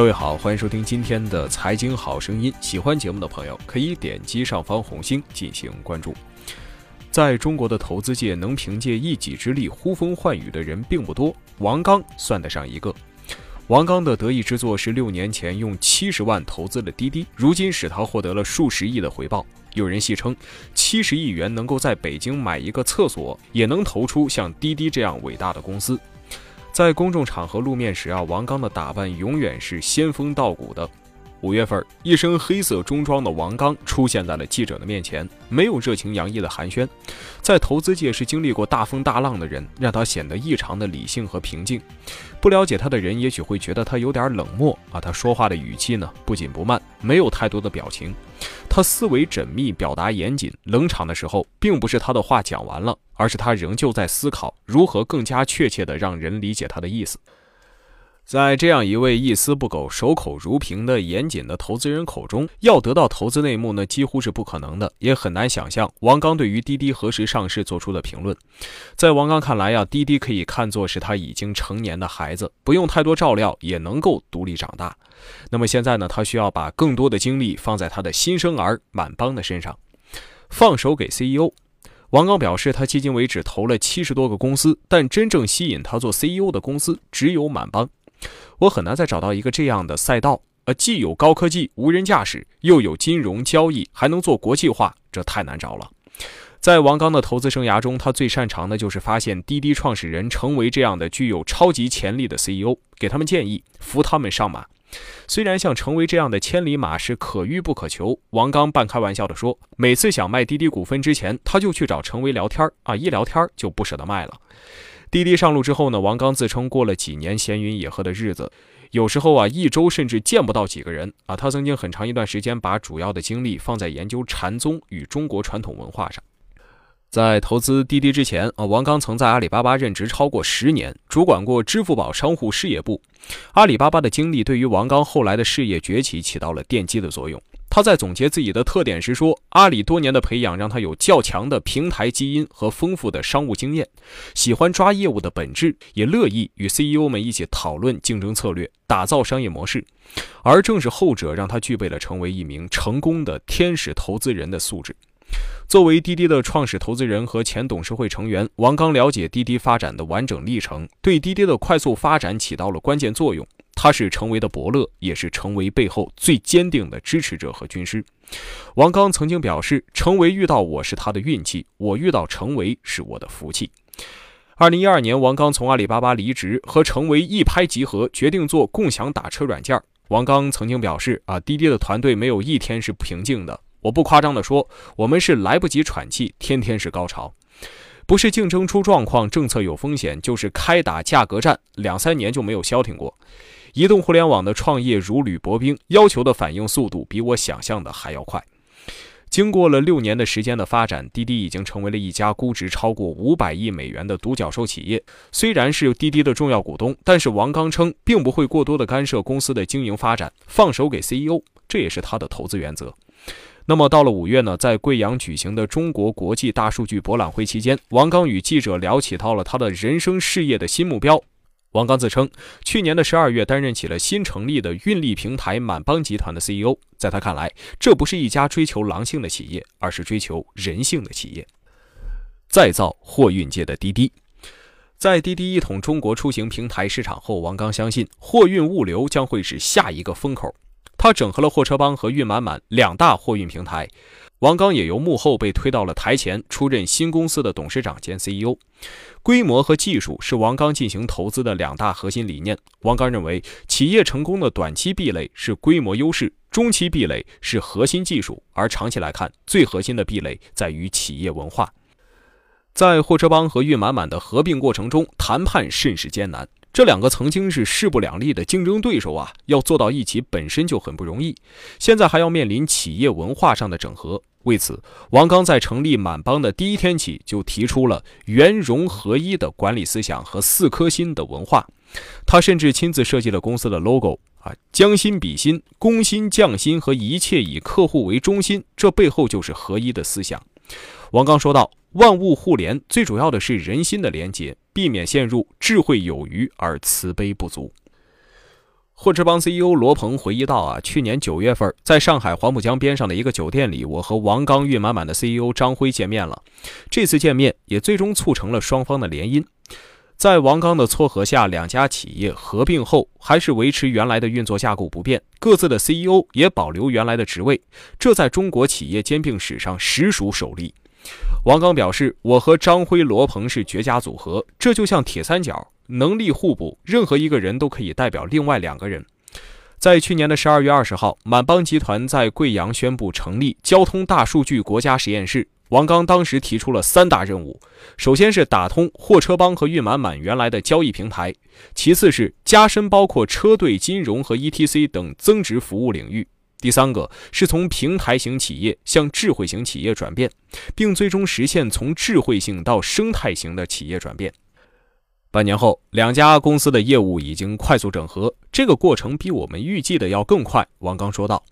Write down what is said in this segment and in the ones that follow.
各位好，欢迎收听今天的财经好声音。喜欢节目的朋友可以点击上方红星进行关注。在中国的投资界，能凭借一己之力呼风唤雨的人并不多，王刚算得上一个。王刚的得意之作是六年前用七十万投资了滴滴，如今使他获得了数十亿的回报。有人戏称，七十亿元能够在北京买一个厕所，也能投出像滴滴这样伟大的公司。在公众场合露面时啊，王刚的打扮永远是仙风道骨的。五月份，一身黑色中装的王刚出现在了记者的面前，没有热情洋溢的寒暄。在投资界是经历过大风大浪的人，让他显得异常的理性和平静。不了解他的人也许会觉得他有点冷漠啊，他说话的语气呢不紧不慢，没有太多的表情。他思维缜密，表达严谨。冷场的时候，并不是他的话讲完了，而是他仍旧在思考如何更加确切地让人理解他的意思。在这样一位一丝不苟、守口如瓶的严谨的投资人口中，要得到投资内幕呢，几乎是不可能的，也很难想象王刚对于滴滴何时上市做出的评论。在王刚看来呀，滴滴可以看作是他已经成年的孩子，不用太多照料也能够独立长大。那么现在呢，他需要把更多的精力放在他的新生儿满帮的身上，放手给 CEO。王刚表示，他迄今为止投了七十多个公司，但真正吸引他做 CEO 的公司只有满帮。我很难再找到一个这样的赛道，呃，既有高科技、无人驾驶，又有金融交易，还能做国际化，这太难找了。在王刚的投资生涯中，他最擅长的就是发现滴滴创始人成为这样的具有超级潜力的 CEO，给他们建议，扶他们上马。虽然像成为这样的千里马是可遇不可求，王刚半开玩笑地说，每次想卖滴滴股份之前，他就去找程维聊天啊，一聊天就不舍得卖了。滴滴上路之后呢，王刚自称过了几年闲云野鹤的日子，有时候啊一周甚至见不到几个人啊。他曾经很长一段时间把主要的精力放在研究禅宗与中国传统文化上。在投资滴滴之前啊，王刚曾在阿里巴巴任职超过十年，主管过支付宝商户事业部。阿里巴巴的经历对于王刚后来的事业崛起起到了奠基的作用。他在总结自己的特点时说：“阿里多年的培养让他有较强的平台基因和丰富的商务经验，喜欢抓业务的本质，也乐意与 CEO 们一起讨论竞争策略，打造商业模式。而正是后者让他具备了成为一名成功的天使投资人的素质。”作为滴滴的创始投资人和前董事会成员，王刚了解滴滴发展的完整历程，对滴滴的快速发展起到了关键作用。他是程维的伯乐，也是程维背后最坚定的支持者和军师。王刚曾经表示：“程维遇到我是他的运气，我遇到程维是我的福气。”二零一二年，王刚从阿里巴巴离职，和程维一拍即合，决定做共享打车软件。王刚曾经表示：“啊，滴滴的团队没有一天是平静的。我不夸张地说，我们是来不及喘气，天天是高潮。不是竞争出状况，政策有风险，就是开打价格战，两三年就没有消停过。”移动互联网的创业如履薄冰，要求的反应速度比我想象的还要快。经过了六年的时间的发展，滴滴已经成为了一家估值超过五百亿美元的独角兽企业。虽然是滴滴的重要股东，但是王刚称并不会过多的干涉公司的经营发展，放手给 CEO，这也是他的投资原则。那么到了五月呢，在贵阳举行的中国国际大数据博览会期间，王刚与记者聊起到了他的人生事业的新目标。王刚自称，去年的十二月担任起了新成立的运力平台满帮集团的 CEO。在他看来，这不是一家追求狼性的企业，而是追求人性的企业。再造货运界的滴滴，在滴滴一统中国出行平台市场后，王刚相信货运物流将会是下一个风口。他整合了货车帮和运满满两大货运平台。王刚也由幕后被推到了台前，出任新公司的董事长兼 CEO。规模和技术是王刚进行投资的两大核心理念。王刚认为，企业成功的短期壁垒是规模优势，中期壁垒是核心技术，而长期来看，最核心的壁垒在于企业文化。在货车帮和运满满的合并过程中，谈判甚是艰难。这两个曾经是势不两立的竞争对手啊，要做到一起本身就很不容易，现在还要面临企业文化上的整合。为此，王刚在成立满帮的第一天起就提出了圆融合一的管理思想和四颗心的文化。他甚至亲自设计了公司的 logo 啊，将心比心、攻心匠心和一切以客户为中心，这背后就是合一的思想。王刚说道：“万物互联，最主要的是人心的连接，避免陷入智慧有余而慈悲不足。”霍之邦 CEO 罗鹏回忆道：“啊，去年九月份，在上海黄浦江边上的一个酒店里，我和王刚、运满满的 CEO 张辉见面了。这次见面也最终促成了双方的联姻。在王刚的撮合下，两家企业合并后，还是维持原来的运作架构不变，各自的 CEO 也保留原来的职位。这在中国企业兼并史上实属首例。”王刚表示：“我和张辉、罗鹏是绝佳组合，这就像铁三角。”能力互补，任何一个人都可以代表另外两个人。在去年的十二月二十号，满帮集团在贵阳宣布成立交通大数据国家实验室。王刚当时提出了三大任务：首先是打通货车帮和运满满原来的交易平台；其次是加深包括车队、金融和 ETC 等增值服务领域；第三个是从平台型企业向智慧型企业转变，并最终实现从智慧性到生态型的企业转变。半年后，两家公司的业务已经快速整合，这个过程比我们预计的要更快。王刚说道。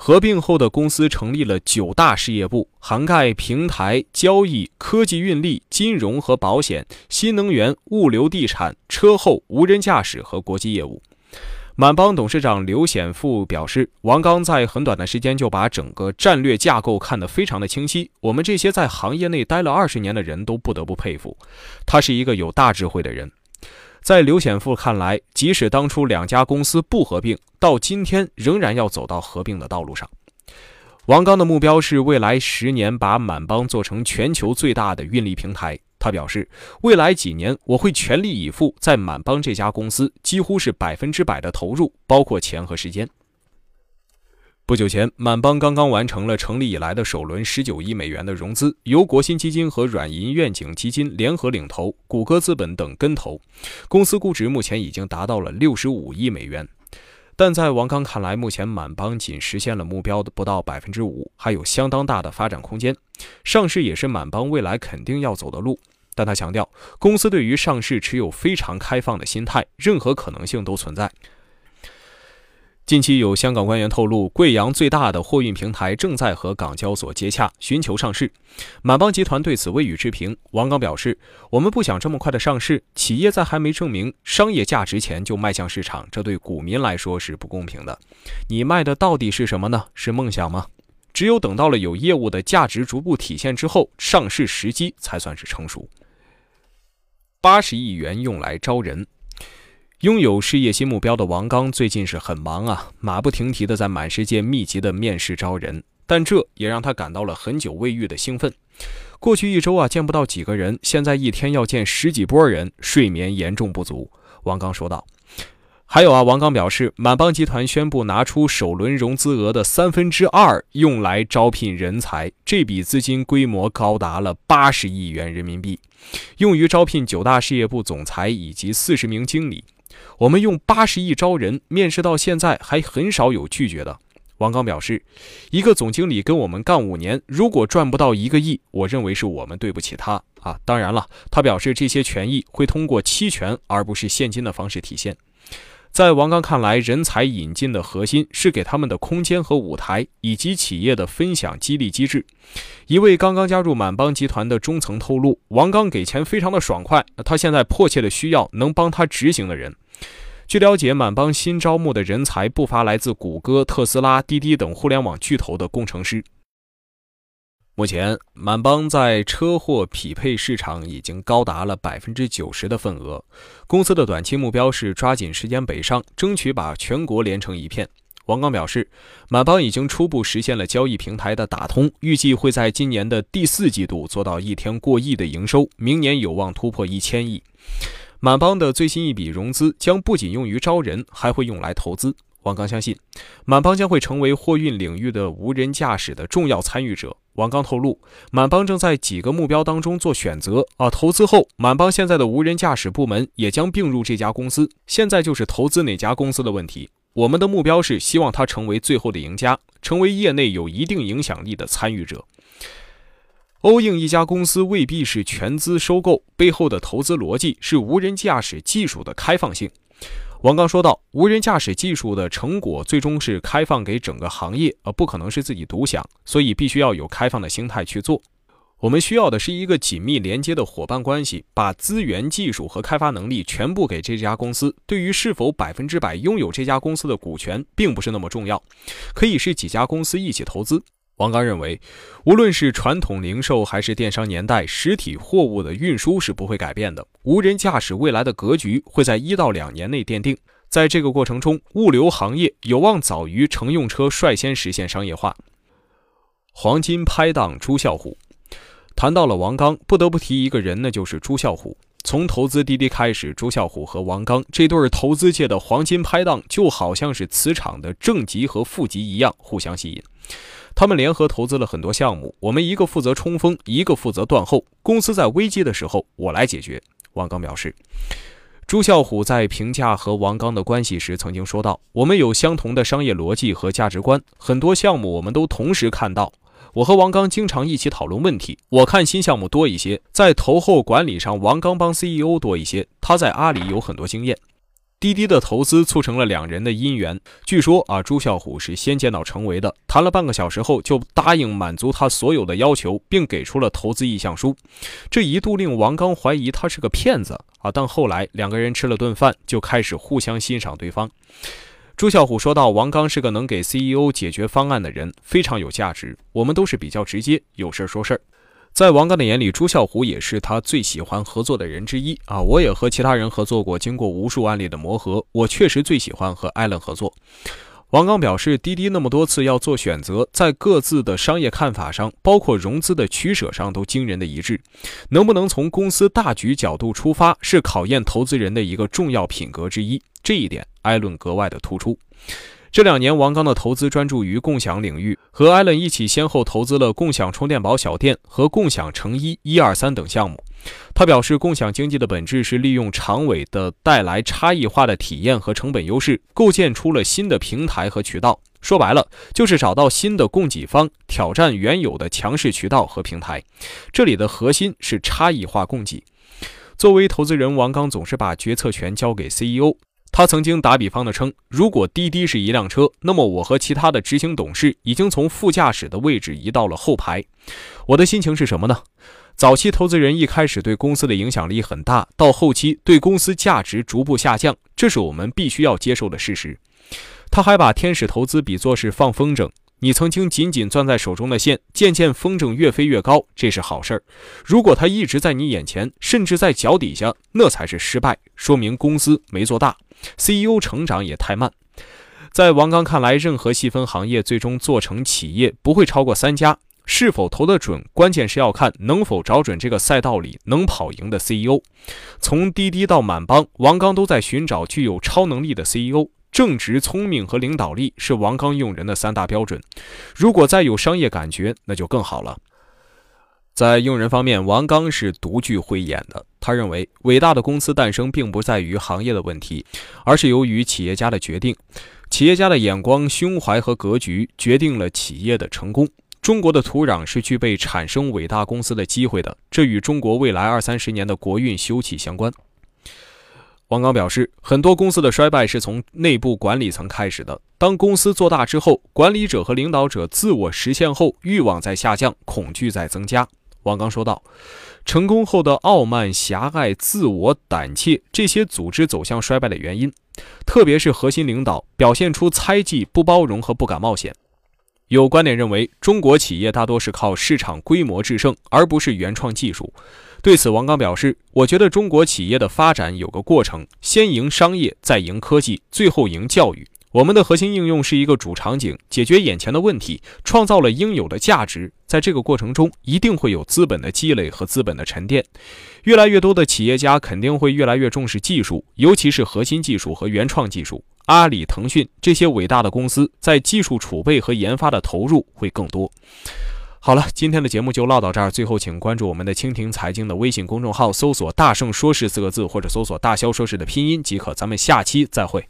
合并后的公司成立了九大事业部，涵盖平台、交易、科技、运力、金融和保险、新能源、物流、地产、车后、无人驾驶和国际业务。满帮董事长刘显富表示，王刚在很短的时间就把整个战略架构看得非常的清晰，我们这些在行业内待了二十年的人都不得不佩服。他是一个有大智慧的人。在刘显富看来，即使当初两家公司不合并，到今天仍然要走到合并的道路上。王刚的目标是未来十年把满帮做成全球最大的运力平台。他表示，未来几年我会全力以赴在满帮这家公司，几乎是百分之百的投入，包括钱和时间。不久前，满帮刚刚完成了成立以来的首轮十九亿美元的融资，由国新基金和软银愿景基金联合领投，谷歌资本等跟投，公司估值目前已经达到了六十五亿美元。但在王刚看来，目前满帮仅实现了目标的不到百分之五，还有相当大的发展空间。上市也是满帮未来肯定要走的路。但他强调，公司对于上市持有非常开放的心态，任何可能性都存在。近期有香港官员透露，贵阳最大的货运平台正在和港交所接洽，寻求上市。满帮集团对此未予置评。王刚表示：“我们不想这么快的上市，企业在还没证明商业价值前就迈向市场，这对股民来说是不公平的。你卖的到底是什么呢？是梦想吗？只有等到了有业务的价值逐步体现之后，上市时机才算是成熟。”八十亿元用来招人，拥有事业新目标的王刚最近是很忙啊，马不停蹄的在满世界密集的面试招人，但这也让他感到了很久未遇的兴奋。过去一周啊，见不到几个人，现在一天要见十几波人，睡眠严重不足。王刚说道。还有啊，王刚表示，满帮集团宣布拿出首轮融资额的三分之二用来招聘人才，这笔资金规模高达了八十亿元人民币，用于招聘九大事业部总裁以及四十名经理。我们用八十亿招人，面试到现在还很少有拒绝的。王刚表示，一个总经理跟我们干五年，如果赚不到一个亿，我认为是我们对不起他啊。当然了，他表示这些权益会通过期权而不是现金的方式体现。在王刚看来，人才引进的核心是给他们的空间和舞台，以及企业的分享激励机制。一位刚刚加入满帮集团的中层透露，王刚给钱非常的爽快，他现在迫切的需要能帮他执行的人。据了解，满帮新招募的人才不乏来自谷歌、特斯拉、滴滴等互联网巨头的工程师。目前，满帮在车货匹配市场已经高达了百分之九十的份额。公司的短期目标是抓紧时间北上，争取把全国连成一片。王刚表示，满帮已经初步实现了交易平台的打通，预计会在今年的第四季度做到一天过亿的营收，明年有望突破一千亿。满帮的最新一笔融资将不仅用于招人，还会用来投资。王刚相信，满帮将会成为货运领域的无人驾驶的重要参与者。王刚透露，满帮正在几个目标当中做选择啊。投资后，满帮现在的无人驾驶部门也将并入这家公司。现在就是投资哪家公司的问题。我们的目标是希望它成为最后的赢家，成为业内有一定影响力的参与者。欧映一家公司未必是全资收购，背后的投资逻辑是无人驾驶技术的开放性。王刚说道：“无人驾驶技术的成果最终是开放给整个行业，而不可能是自己独享，所以必须要有开放的心态去做。”我们需要的是一个紧密连接的伙伴关系，把资源、技术和开发能力全部给这家公司。对于是否百分之百拥有这家公司的股权，并不是那么重要，可以是几家公司一起投资。王刚认为，无论是传统零售还是电商年代，实体货物的运输是不会改变的。无人驾驶未来的格局会在一到两年内奠定。在这个过程中，物流行业有望早于乘用车率先实现商业化。黄金拍档朱啸虎。谈到了王刚，不得不提一个人，那就是朱啸虎。从投资滴滴开始，朱啸虎和王刚这对投资界的黄金拍档，就好像是磁场的正极和负极一样，互相吸引。他们联合投资了很多项目，我们一个负责冲锋，一个负责断后。公司在危机的时候，我来解决。王刚表示，朱啸虎在评价和王刚的关系时曾经说道：“我们有相同的商业逻辑和价值观，很多项目我们都同时看到。”我和王刚经常一起讨论问题。我看新项目多一些，在投后管理上，王刚帮 CEO 多一些。他在阿里有很多经验。滴滴的投资促成了两人的姻缘。据说啊，朱啸虎是先见到程维的，谈了半个小时后就答应满足他所有的要求，并给出了投资意向书。这一度令王刚怀疑他是个骗子啊，但后来两个人吃了顿饭，就开始互相欣赏对方。朱啸虎说道：“王刚是个能给 CEO 解决方案的人，非常有价值。我们都是比较直接，有事说事儿。在王刚的眼里，朱啸虎也是他最喜欢合作的人之一啊！我也和其他人合作过，经过无数案例的磨合，我确实最喜欢和艾伦合作。”王刚表示，滴滴那么多次要做选择，在各自的商业看法上，包括融资的取舍上，都惊人的一致。能不能从公司大局角度出发，是考验投资人的一个重要品格之一。这一点，艾伦格外的突出。这两年，王刚的投资专注于共享领域，和艾伦一起先后投资了共享充电宝小店和共享成衣一二三等项目。他表示，共享经济的本质是利用长尾的带来差异化的体验和成本优势，构建出了新的平台和渠道。说白了，就是找到新的供给方，挑战原有的强势渠道和平台。这里的核心是差异化供给。作为投资人，王刚总是把决策权交给 CEO。他曾经打比方的称，如果滴滴是一辆车，那么我和其他的执行董事已经从副驾驶的位置移到了后排。我的心情是什么呢？早期投资人一开始对公司的影响力很大，到后期对公司价值逐步下降，这是我们必须要接受的事实。他还把天使投资比作是放风筝，你曾经紧紧攥在手中的线，渐渐风筝越飞越高，这是好事儿。如果它一直在你眼前，甚至在脚底下，那才是失败，说明公司没做大，CEO 成长也太慢。在王刚看来，任何细分行业最终做成企业不会超过三家。是否投得准，关键是要看能否找准这个赛道里能跑赢的 CEO。从滴滴到满帮，王刚都在寻找具有超能力的 CEO。正直、聪明和领导力是王刚用人的三大标准。如果再有商业感觉，那就更好了。在用人方面，王刚是独具慧眼的。他认为，伟大的公司诞生并不在于行业的问题，而是由于企业家的决定。企业家的眼光、胸怀和格局决定了企业的成功。中国的土壤是具备产生伟大公司的机会的，这与中国未来二三十年的国运休戚相关。王刚表示，很多公司的衰败是从内部管理层开始的。当公司做大之后，管理者和领导者自我实现后，欲望在下降，恐惧在增加。王刚说道：“成功后的傲慢、狭隘、自我、胆怯，这些组织走向衰败的原因，特别是核心领导表现出猜忌、不包容和不敢冒险。”有观点认为，中国企业大多是靠市场规模制胜，而不是原创技术。对此，王刚表示：“我觉得中国企业的发展有个过程，先赢商业，再赢科技，最后赢教育。我们的核心应用是一个主场景，解决眼前的问题，创造了应有的价值。在这个过程中，一定会有资本的积累和资本的沉淀。越来越多的企业家肯定会越来越重视技术，尤其是核心技术和原创技术。”阿里、腾讯这些伟大的公司在技术储备和研发的投入会更多。好了，今天的节目就唠到这儿。最后，请关注我们的蜻蜓财经的微信公众号，搜索“大圣说事”四个字，或者搜索“大肖说事”的拼音即可。咱们下期再会。